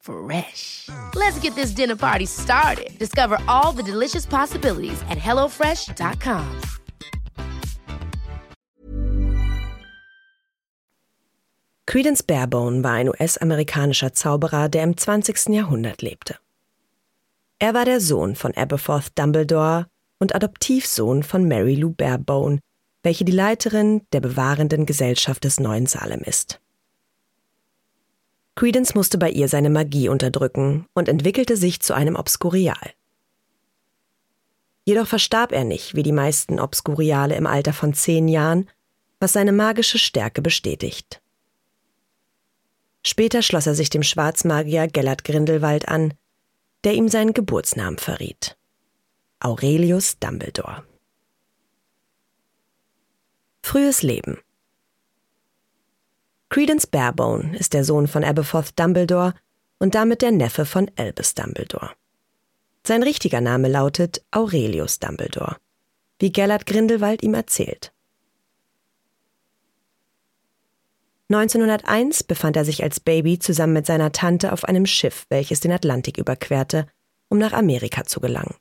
Fresh. Let's get this dinner party started. Discover all the delicious possibilities at hellofresh.com. Credence Barebone war ein US-amerikanischer Zauberer, der im 20. Jahrhundert lebte. Er war der Sohn von Aberforth Dumbledore und Adoptivsohn von Mary Lou Barebone, welche die Leiterin der bewahrenden Gesellschaft des Neuen Salem ist. Credence musste bei ihr seine Magie unterdrücken und entwickelte sich zu einem Obskurial. Jedoch verstarb er nicht, wie die meisten Obskuriale im Alter von zehn Jahren, was seine magische Stärke bestätigt. Später schloss er sich dem Schwarzmagier Gellert Grindelwald an, der ihm seinen Geburtsnamen verriet. Aurelius Dumbledore. Frühes Leben Credence Barebone ist der Sohn von Aberforth Dumbledore und damit der Neffe von Albus Dumbledore. Sein richtiger Name lautet Aurelius Dumbledore, wie Gellert Grindelwald ihm erzählt. 1901 befand er sich als Baby zusammen mit seiner Tante auf einem Schiff, welches den Atlantik überquerte, um nach Amerika zu gelangen.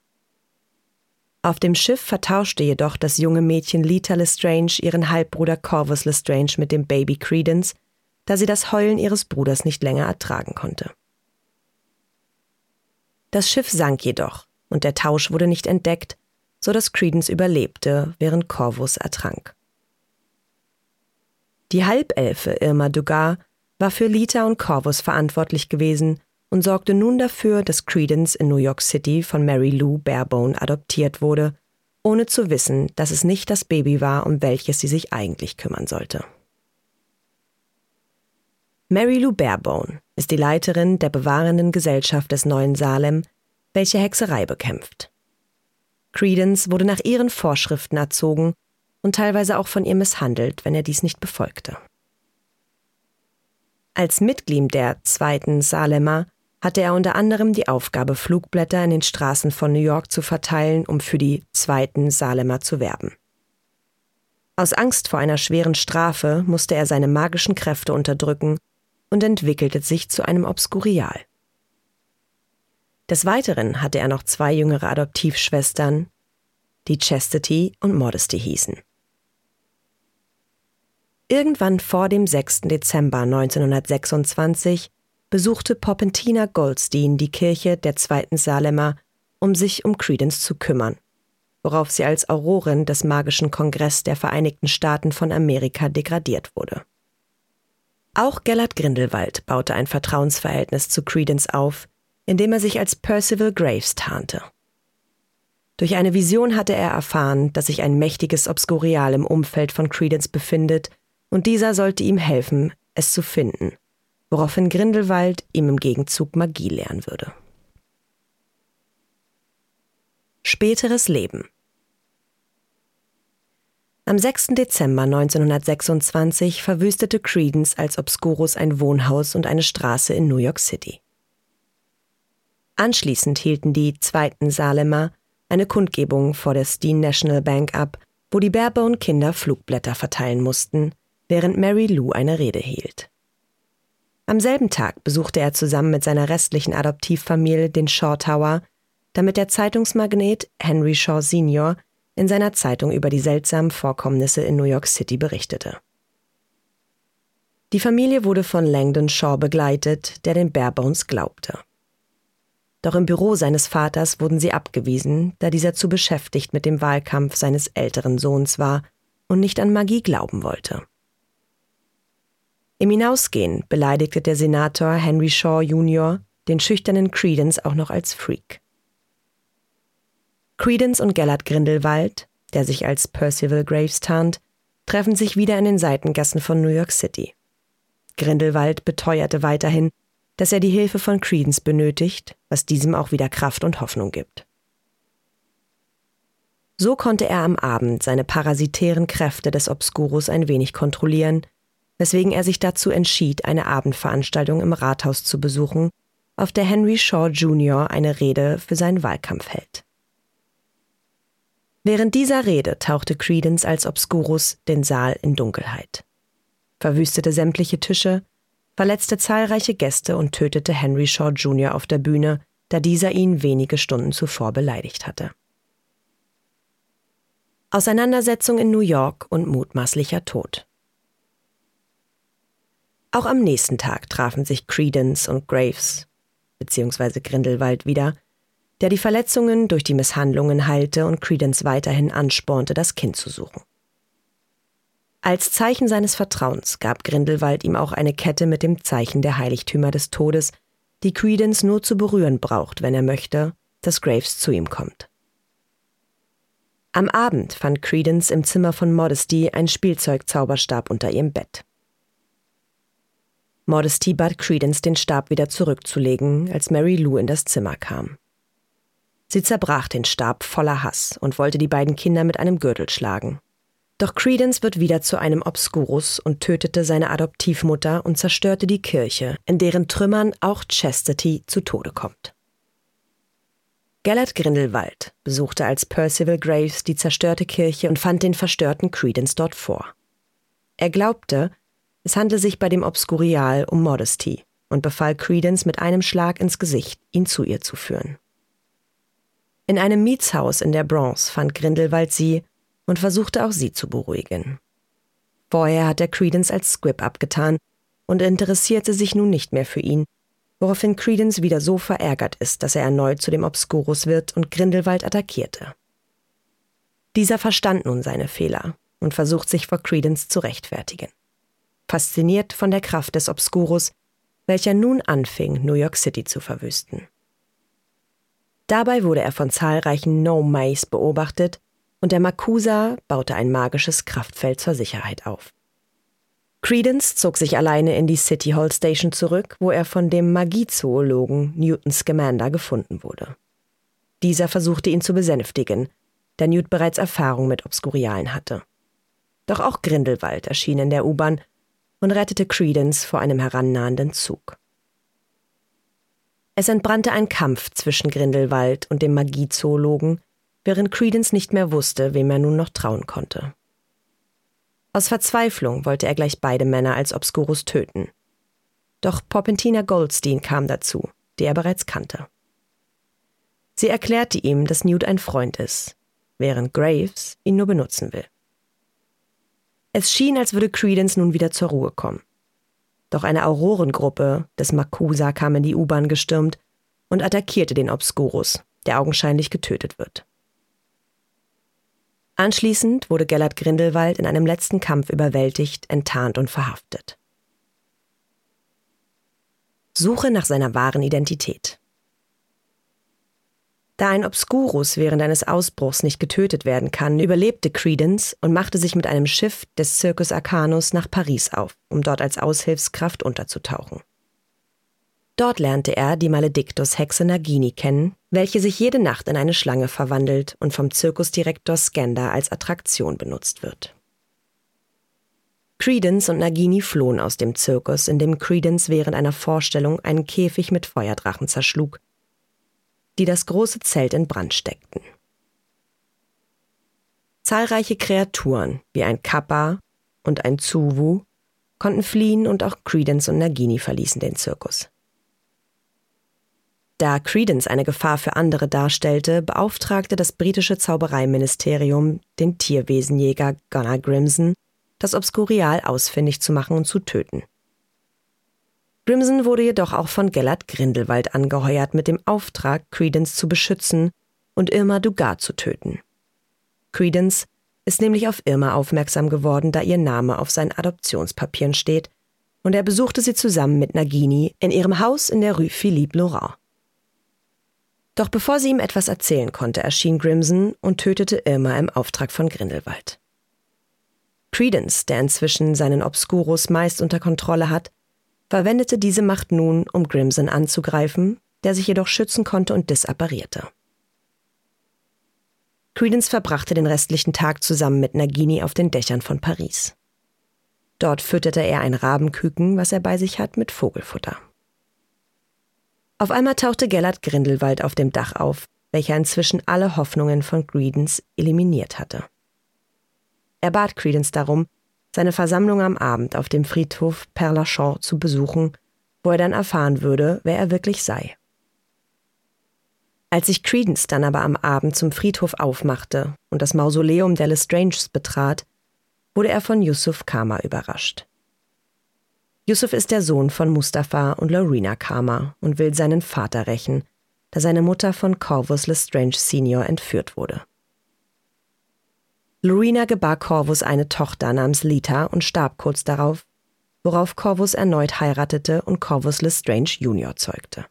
Auf dem Schiff vertauschte jedoch das junge Mädchen Lita Lestrange ihren Halbbruder Corvus Lestrange mit dem Baby Credence, da sie das Heulen ihres Bruders nicht länger ertragen konnte. Das Schiff sank jedoch, und der Tausch wurde nicht entdeckt, so dass Credence überlebte, während Corvus ertrank. Die Halbelfe Irma Dugar war für Lita und Corvus verantwortlich gewesen und sorgte nun dafür, dass Credence in New York City von Mary Lou Barebone adoptiert wurde, ohne zu wissen, dass es nicht das Baby war, um welches sie sich eigentlich kümmern sollte. Mary Lou Barebone ist die Leiterin der bewahrenden Gesellschaft des Neuen Salem, welche Hexerei bekämpft. Credence wurde nach ihren Vorschriften erzogen und teilweise auch von ihr misshandelt, wenn er dies nicht befolgte. Als Mitglied der zweiten Salemer hatte er unter anderem die Aufgabe, Flugblätter in den Straßen von New York zu verteilen, um für die zweiten Salemer zu werben. Aus Angst vor einer schweren Strafe musste er seine magischen Kräfte unterdrücken und entwickelte sich zu einem Obskurial. Des Weiteren hatte er noch zwei jüngere Adoptivschwestern, die Chastity und Modesty hießen. Irgendwann vor dem 6. Dezember 1926 besuchte Popentina Goldstein die Kirche der zweiten Salemer, um sich um Credence zu kümmern, worauf sie als Aurorin des Magischen Kongress der Vereinigten Staaten von Amerika degradiert wurde. Auch Gellert Grindelwald baute ein Vertrauensverhältnis zu Credence auf, indem er sich als Percival Graves tarnte. Durch eine Vision hatte er erfahren, dass sich ein mächtiges Obskurial im Umfeld von Credence befindet, und dieser sollte ihm helfen, es zu finden, woraufhin Grindelwald ihm im Gegenzug Magie lehren würde. Späteres Leben Am 6. Dezember 1926 verwüstete Credence als Obscurus ein Wohnhaus und eine Straße in New York City. Anschließend hielten die zweiten Salemer eine Kundgebung vor der Steen National Bank ab, wo die Barebone-Kinder Flugblätter verteilen mussten, während Mary Lou eine Rede hielt. Am selben Tag besuchte er zusammen mit seiner restlichen Adoptivfamilie den Shaw Tower, damit der Zeitungsmagnet Henry Shaw Sr. in seiner Zeitung über die seltsamen Vorkommnisse in New York City berichtete. Die Familie wurde von Langdon Shaw begleitet, der den Barebones glaubte. Doch im Büro seines Vaters wurden sie abgewiesen, da dieser zu beschäftigt mit dem Wahlkampf seines älteren Sohns war und nicht an Magie glauben wollte. Im Hinausgehen beleidigte der Senator Henry Shaw Jr. den schüchternen Credence auch noch als Freak. Credence und Gellert Grindelwald, der sich als Percival Graves tarnt, treffen sich wieder in den Seitengassen von New York City. Grindelwald beteuerte weiterhin, dass er die Hilfe von Credence benötigt, was diesem auch wieder Kraft und Hoffnung gibt. So konnte er am Abend seine parasitären Kräfte des Obscurus ein wenig kontrollieren, weswegen er sich dazu entschied, eine Abendveranstaltung im Rathaus zu besuchen, auf der Henry Shaw Jr. eine Rede für seinen Wahlkampf hält. Während dieser Rede tauchte Credence als Obscurus den Saal in Dunkelheit, verwüstete sämtliche Tische, verletzte zahlreiche Gäste und tötete Henry Shaw Jr. auf der Bühne, da dieser ihn wenige Stunden zuvor beleidigt hatte. Auseinandersetzung in New York und mutmaßlicher Tod. Auch am nächsten Tag trafen sich Credence und Graves, bzw. Grindelwald wieder, der die Verletzungen durch die Misshandlungen heilte und Credence weiterhin anspornte, das Kind zu suchen. Als Zeichen seines Vertrauens gab Grindelwald ihm auch eine Kette mit dem Zeichen der Heiligtümer des Todes, die Credence nur zu berühren braucht, wenn er möchte, dass Graves zu ihm kommt. Am Abend fand Credence im Zimmer von Modesty ein Spielzeugzauberstab unter ihrem Bett. Modesty bat Credence, den Stab wieder zurückzulegen, als Mary Lou in das Zimmer kam. Sie zerbrach den Stab voller Hass und wollte die beiden Kinder mit einem Gürtel schlagen. Doch Credence wird wieder zu einem Obscurus und tötete seine Adoptivmutter und zerstörte die Kirche, in deren Trümmern auch Chastity zu Tode kommt. Gellert Grindelwald besuchte als Percival Graves die zerstörte Kirche und fand den verstörten Credence dort vor. Er glaubte, es handle sich bei dem Obscurial um Modesty und befahl Credence mit einem Schlag ins Gesicht, ihn zu ihr zu führen. In einem Mietshaus in der Bronx fand Grindelwald sie und versuchte auch sie zu beruhigen. Vorher hat er Credence als Squib abgetan und interessierte sich nun nicht mehr für ihn, woraufhin Credence wieder so verärgert ist, dass er erneut zu dem Obscurus wird und Grindelwald attackierte. Dieser verstand nun seine Fehler und versucht sich vor Credence zu rechtfertigen. Fasziniert von der Kraft des Obscurus, welcher nun anfing, New York City zu verwüsten. Dabei wurde er von zahlreichen No-Mays beobachtet und der Makusa baute ein magisches Kraftfeld zur Sicherheit auf. Credence zog sich alleine in die City Hall Station zurück, wo er von dem Magiezoologen Newton Scamander gefunden wurde. Dieser versuchte ihn zu besänftigen, da Newt bereits Erfahrung mit Obskurialen hatte. Doch auch Grindelwald erschien in der U-Bahn und rettete Credence vor einem herannahenden Zug. Es entbrannte ein Kampf zwischen Grindelwald und dem Magiezoologen, während Credence nicht mehr wusste, wem er nun noch trauen konnte. Aus Verzweiflung wollte er gleich beide Männer als Obscurus töten. Doch Popentina Goldstein kam dazu, die er bereits kannte. Sie erklärte ihm, dass Newt ein Freund ist, während Graves ihn nur benutzen will. Es schien, als würde Credence nun wieder zur Ruhe kommen. Doch eine Aurorengruppe des Makusa kam in die U-Bahn gestürmt und attackierte den Obscurus, der augenscheinlich getötet wird. Anschließend wurde Gellert Grindelwald in einem letzten Kampf überwältigt, enttarnt und verhaftet. Suche nach seiner wahren Identität. Da ein Obscurus während eines Ausbruchs nicht getötet werden kann, überlebte Credence und machte sich mit einem Schiff des Circus Arcanus nach Paris auf, um dort als Aushilfskraft unterzutauchen. Dort lernte er die Maledictus-Hexe Nagini kennen, welche sich jede Nacht in eine Schlange verwandelt und vom Zirkusdirektor Skanda als Attraktion benutzt wird. Credence und Nagini flohen aus dem Zirkus, in dem Credence während einer Vorstellung einen Käfig mit Feuerdrachen zerschlug, die das große Zelt in Brand steckten. Zahlreiche Kreaturen, wie ein Kappa und ein Zuwu, konnten fliehen und auch Credence und Nagini verließen den Zirkus. Da Credence eine Gefahr für andere darstellte, beauftragte das britische Zaubereiministerium den Tierwesenjäger Gunnar Grimson, das Obskurial ausfindig zu machen und zu töten. Grimson wurde jedoch auch von Gellert Grindelwald angeheuert mit dem Auftrag, Credence zu beschützen und Irma Dugat zu töten. Credence ist nämlich auf Irma aufmerksam geworden, da ihr Name auf seinen Adoptionspapieren steht, und er besuchte sie zusammen mit Nagini in ihrem Haus in der Rue Philippe Laurent. Doch bevor sie ihm etwas erzählen konnte, erschien Grimson und tötete Irma im Auftrag von Grindelwald. Credence, der inzwischen seinen Obscurus meist unter Kontrolle hat, verwendete diese Macht nun, um Grimson anzugreifen, der sich jedoch schützen konnte und disapparierte. Credence verbrachte den restlichen Tag zusammen mit Nagini auf den Dächern von Paris. Dort fütterte er ein Rabenküken, was er bei sich hat, mit Vogelfutter. Auf einmal tauchte Gellert Grindelwald auf dem Dach auf, welcher inzwischen alle Hoffnungen von Credence eliminiert hatte. Er bat Credence darum, seine Versammlung am Abend auf dem Friedhof Père Lachaud zu besuchen, wo er dann erfahren würde, wer er wirklich sei. Als sich Credence dann aber am Abend zum Friedhof aufmachte und das Mausoleum der Lestranges betrat, wurde er von Yusuf Kama überrascht. Yusuf ist der Sohn von Mustafa und Lorena Kama und will seinen Vater rächen, da seine Mutter von Corvus Lestrange Senior entführt wurde. Lorena gebar Corvus eine Tochter namens Lita und starb kurz darauf, worauf Corvus erneut heiratete und Corvus Lestrange Junior zeugte.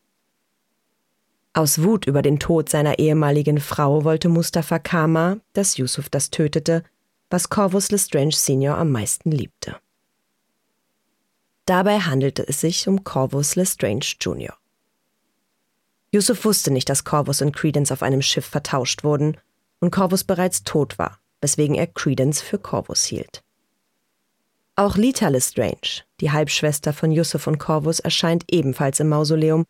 Aus Wut über den Tod seiner ehemaligen Frau wollte Mustafa Kama, dass Yusuf das tötete, was Corvus Lestrange Senior am meisten liebte. Dabei handelte es sich um Corvus Lestrange Junior. Yusuf wusste nicht, dass Corvus und Credence auf einem Schiff vertauscht wurden und Corvus bereits tot war, weswegen er Credence für Corvus hielt. Auch Lita Lestrange, die Halbschwester von Yusuf und Corvus, erscheint ebenfalls im Mausoleum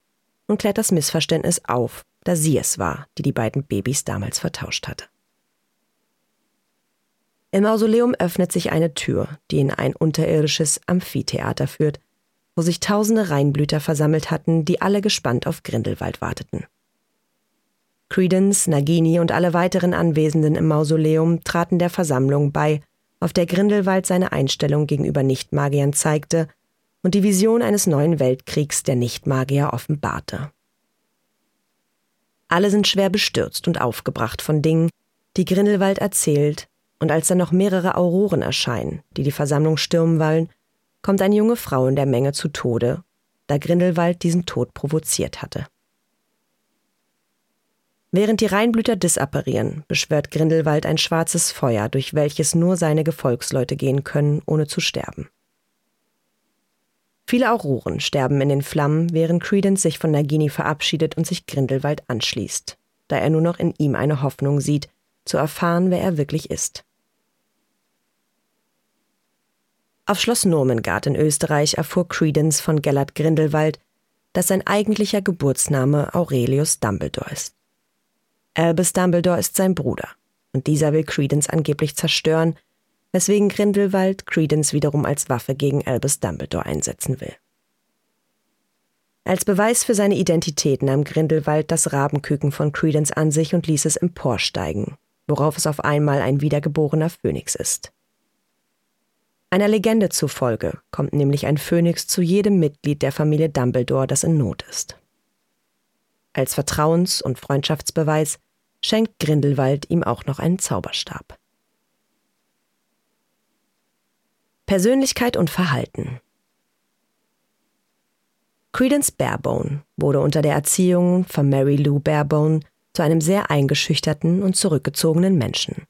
und klärt das Missverständnis auf, da sie es war, die die beiden Babys damals vertauscht hatte. Im Mausoleum öffnet sich eine Tür, die in ein unterirdisches Amphitheater führt, wo sich tausende Reinblüter versammelt hatten, die alle gespannt auf Grindelwald warteten. Credence, Nagini und alle weiteren Anwesenden im Mausoleum traten der Versammlung bei, auf der Grindelwald seine Einstellung gegenüber Nichtmagiern zeigte und die Vision eines neuen Weltkriegs der Nichtmagier offenbarte. Alle sind schwer bestürzt und aufgebracht von Dingen, die Grindelwald erzählt, und als dann noch mehrere Auroren erscheinen, die die Versammlung stürmen wollen, kommt eine junge Frau in der Menge zu Tode, da Grindelwald diesen Tod provoziert hatte. Während die Reinblüter disapparieren, beschwört Grindelwald ein schwarzes Feuer, durch welches nur seine Gefolgsleute gehen können, ohne zu sterben. Viele Auroren sterben in den Flammen, während Credence sich von Nagini verabschiedet und sich Grindelwald anschließt, da er nur noch in ihm eine Hoffnung sieht, zu erfahren, wer er wirklich ist. Auf Schloss Nurmengard in Österreich erfuhr Credence von Gellert Grindelwald, dass sein eigentlicher Geburtsname Aurelius Dumbledore ist. Albus Dumbledore ist sein Bruder, und dieser will Credence angeblich zerstören, weswegen Grindelwald Credence wiederum als Waffe gegen Albus Dumbledore einsetzen will. Als Beweis für seine Identität nahm Grindelwald das Rabenküken von Credence an sich und ließ es emporsteigen, worauf es auf einmal ein wiedergeborener Phönix ist. Einer Legende zufolge kommt nämlich ein Phönix zu jedem Mitglied der Familie Dumbledore, das in Not ist. Als Vertrauens- und Freundschaftsbeweis schenkt Grindelwald ihm auch noch einen Zauberstab. Persönlichkeit und Verhalten Credence Barebone wurde unter der Erziehung von Mary Lou Barebone zu einem sehr eingeschüchterten und zurückgezogenen Menschen.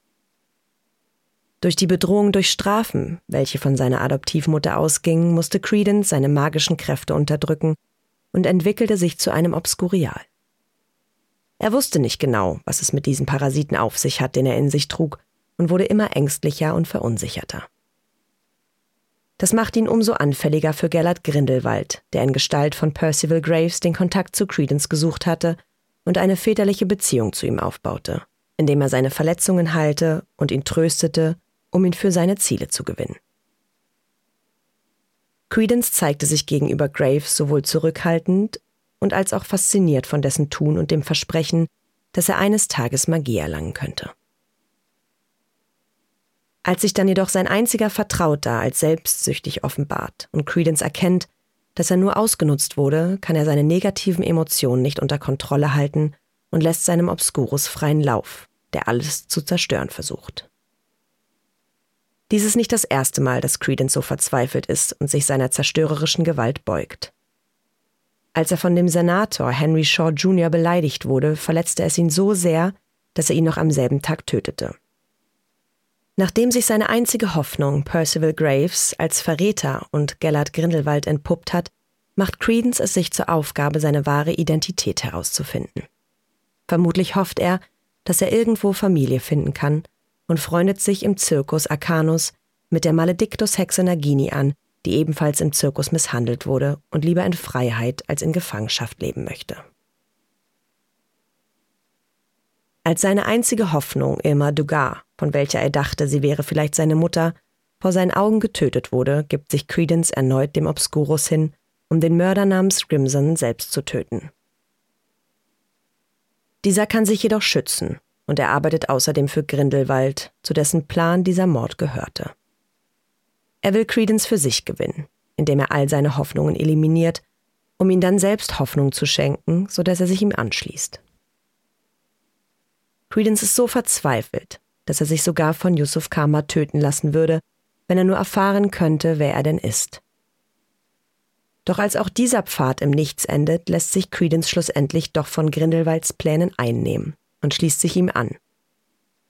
Durch die Bedrohung durch Strafen, welche von seiner Adoptivmutter ausgingen, musste Credence seine magischen Kräfte unterdrücken und entwickelte sich zu einem Obskurial. Er wusste nicht genau, was es mit diesem Parasiten auf sich hat, den er in sich trug, und wurde immer ängstlicher und verunsicherter. Das macht ihn umso anfälliger für Gellert Grindelwald, der in Gestalt von Percival Graves den Kontakt zu Credence gesucht hatte und eine väterliche Beziehung zu ihm aufbaute, indem er seine Verletzungen heilte und ihn tröstete um ihn für seine Ziele zu gewinnen. Credence zeigte sich gegenüber Graves sowohl zurückhaltend und als auch fasziniert von dessen Tun und dem Versprechen, dass er eines Tages Magie erlangen könnte. Als sich dann jedoch sein einziger Vertrauter als selbstsüchtig offenbart und Credence erkennt, dass er nur ausgenutzt wurde, kann er seine negativen Emotionen nicht unter Kontrolle halten und lässt seinem Obscurus freien Lauf, der alles zu zerstören versucht. Dies ist nicht das erste Mal, dass Credence so verzweifelt ist und sich seiner zerstörerischen Gewalt beugt. Als er von dem Senator Henry Shaw Jr. beleidigt wurde, verletzte es ihn so sehr, dass er ihn noch am selben Tag tötete. Nachdem sich seine einzige Hoffnung, Percival Graves, als Verräter und Gellert Grindelwald entpuppt hat, macht Credence es sich zur Aufgabe, seine wahre Identität herauszufinden. Vermutlich hofft er, dass er irgendwo Familie finden kann und freundet sich im Zirkus Arcanus mit der Maledictus-Hexe Nagini an, die ebenfalls im Zirkus misshandelt wurde und lieber in Freiheit als in Gefangenschaft leben möchte. Als seine einzige Hoffnung Irma Dugar, von welcher er dachte, sie wäre vielleicht seine Mutter, vor seinen Augen getötet wurde, gibt sich Credence erneut dem Obscurus hin, um den Mörder namens Grimson selbst zu töten. Dieser kann sich jedoch schützen und er arbeitet außerdem für Grindelwald, zu dessen Plan dieser Mord gehörte. Er will Credence für sich gewinnen, indem er all seine Hoffnungen eliminiert, um ihm dann selbst Hoffnung zu schenken, so dass er sich ihm anschließt. Credence ist so verzweifelt, dass er sich sogar von Yusuf Kama töten lassen würde, wenn er nur erfahren könnte, wer er denn ist. Doch als auch dieser Pfad im Nichts endet, lässt sich Credence schlussendlich doch von Grindelwalds Plänen einnehmen und schließt sich ihm an,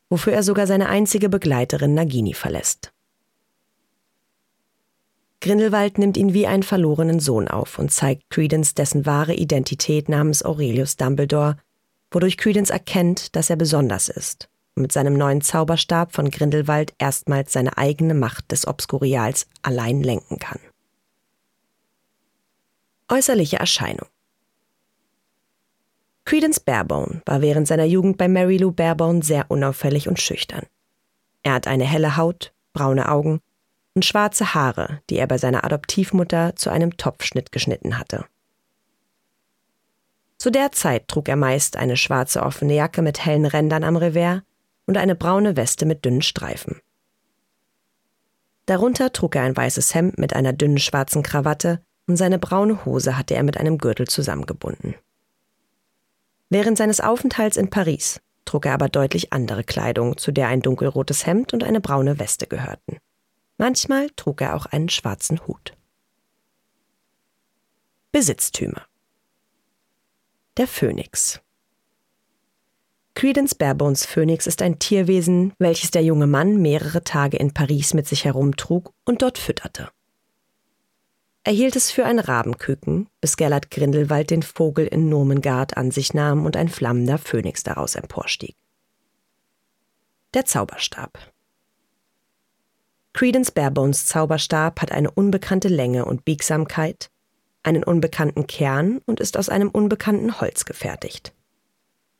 wofür er sogar seine einzige Begleiterin Nagini verlässt. Grindelwald nimmt ihn wie einen verlorenen Sohn auf und zeigt Credence dessen wahre Identität namens Aurelius Dumbledore, wodurch Credence erkennt, dass er besonders ist und mit seinem neuen Zauberstab von Grindelwald erstmals seine eigene Macht des Obskurials allein lenken kann. Äußerliche Erscheinung Credence Barebone war während seiner Jugend bei Mary Lou Barebone sehr unauffällig und schüchtern. Er hat eine helle Haut, braune Augen und schwarze Haare, die er bei seiner Adoptivmutter zu einem Topfschnitt geschnitten hatte. Zu der Zeit trug er meist eine schwarze offene Jacke mit hellen Rändern am Revers und eine braune Weste mit dünnen Streifen. Darunter trug er ein weißes Hemd mit einer dünnen schwarzen Krawatte und seine braune Hose hatte er mit einem Gürtel zusammengebunden. Während seines Aufenthalts in Paris trug er aber deutlich andere Kleidung, zu der ein dunkelrotes Hemd und eine braune Weste gehörten. Manchmal trug er auch einen schwarzen Hut. Besitztümer Der Phönix Credence Barebones Phönix ist ein Tierwesen, welches der junge Mann mehrere Tage in Paris mit sich herumtrug und dort fütterte. Er hielt es für ein Rabenküken, bis Gellert Grindelwald den Vogel in Nomengard an sich nahm und ein flammender Phönix daraus emporstieg. Der Zauberstab Credence Barebones Zauberstab hat eine unbekannte Länge und Biegsamkeit, einen unbekannten Kern und ist aus einem unbekannten Holz gefertigt.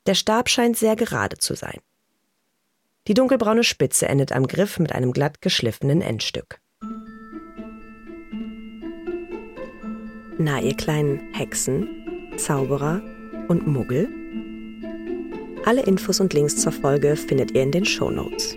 Der Stab scheint sehr gerade zu sein. Die dunkelbraune Spitze endet am Griff mit einem glatt geschliffenen Endstück. Na, ihr kleinen Hexen, Zauberer und Muggel? Alle Infos und Links zur Folge findet ihr in den Show Notes.